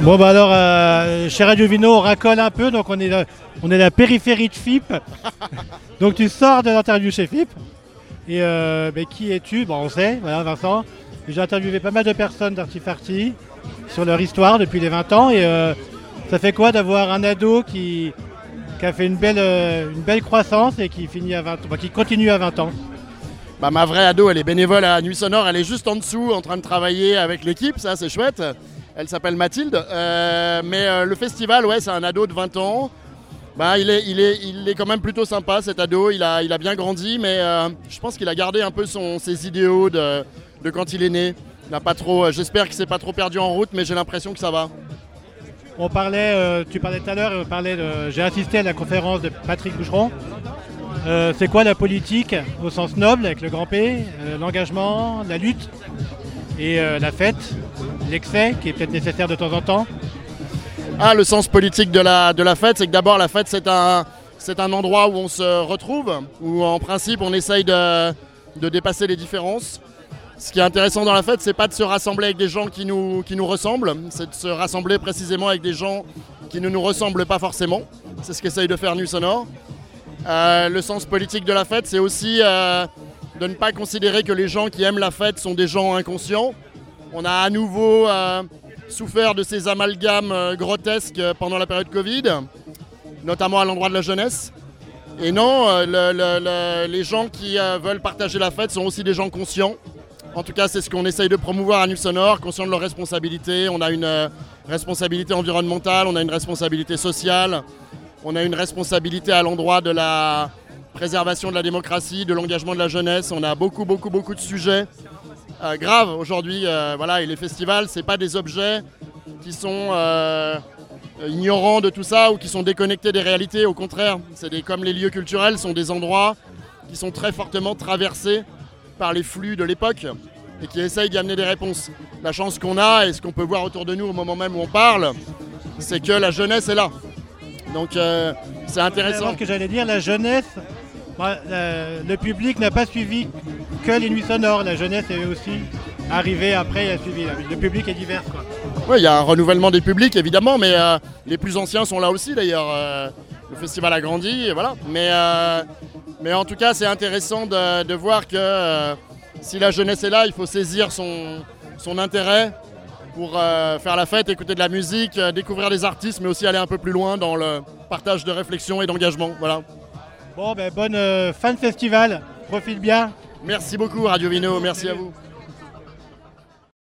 Bon bah alors, euh, chez Radio Vino, on racole un peu, donc on est, la, on est la périphérie de FIP. donc tu sors de l'interview chez FIP. Et euh, bah, qui es-tu? Bon, on sait, voilà Vincent. J'ai interviewé pas mal de personnes d'Artifarty sur leur histoire depuis les 20 ans. Et euh, ça fait quoi d'avoir un ado qui, qui a fait une belle, euh, une belle croissance et qui, finit à 20, bah, qui continue à 20 ans? Bah, ma vraie ado, elle est bénévole à Nuit Sonore, elle est juste en dessous en train de travailler avec l'équipe, ça c'est chouette. Elle s'appelle Mathilde. Euh, mais euh, le festival, ouais, c'est un ado de 20 ans. Bah, il, est, il, est, il est quand même plutôt sympa cet ado, il a, il a bien grandi, mais euh, je pense qu'il a gardé un peu son, ses idéaux de, de quand il est né. N'a pas trop, J'espère qu'il s'est pas trop perdu en route, mais j'ai l'impression que ça va. On parlait, tu parlais tout à l'heure, j'ai assisté à la conférence de Patrick Boucheron. C'est quoi la politique au sens noble avec le grand P, l'engagement, la lutte? Et euh, la fête, l'excès qui est peut-être nécessaire de temps en temps. Ah, le sens politique de la, de la fête, c'est que d'abord la fête c'est un, c'est un endroit où on se retrouve, où en principe on essaye de, de dépasser les différences. Ce qui est intéressant dans la fête, c'est pas de se rassembler avec des gens qui nous, qui nous ressemblent, c'est de se rassembler précisément avec des gens qui ne nous ressemblent pas forcément. C'est ce qu'essaye de faire Nuit Sonore. Euh, le sens politique de la fête, c'est aussi euh, de ne pas considérer que les gens qui aiment la fête sont des gens inconscients. On a à nouveau euh, souffert de ces amalgames euh, grotesques euh, pendant la période Covid, notamment à l'endroit de la jeunesse. Et non, le- le- le- les gens qui veulent partager la fête sont aussi des gens conscients. En tout cas, c'est ce qu'on essaye de promouvoir à Nuit Sonore, conscients de leurs responsabilités. On a une responsabilité environnementale, on a une responsabilité sociale, on a une responsabilité à l'endroit de la préservation de la démocratie, de l'engagement de la jeunesse. On a beaucoup, beaucoup, beaucoup de sujets euh, graves aujourd'hui. euh, voilà, et les festivals, c'est pas des objets qui sont euh, ignorants de tout ça ou qui sont déconnectés des réalités. Au contraire, c'est des, comme les lieux culturels sont des endroits qui sont très fortement traversés par les flux de l'époque et qui essayent d'y amener des réponses. La chance qu'on a et ce qu'on peut voir autour de nous au moment même où on parle, c'est que la jeunesse est là. Donc euh, c'est intéressant. Que j'allais dire, la jeunesse, la- le public n'a pas suivi que les nuits sonores. La jeunesse est aussi arrivée après et a suivi. Le public est divers. Quoi. Oui, il y a un renouvellement des publics évidemment, mais euh, les plus anciens sont là aussi d'ailleurs. euh, le festival a grandi, voilà. Mais, euh, mais en tout cas, c'est intéressant de, voir que euh, si la jeunesse est là, il faut saisir son, son intérêt pour euh, faire la fête, écouter de la musique, euh, découvrir des artistes, mais aussi aller un peu plus loin dans le partage de réflexion et d'engagement. Voilà. Bon, ben bonne euh, fin de festival. Profite bien. Merci beaucoup Radio Vino, merci à vous.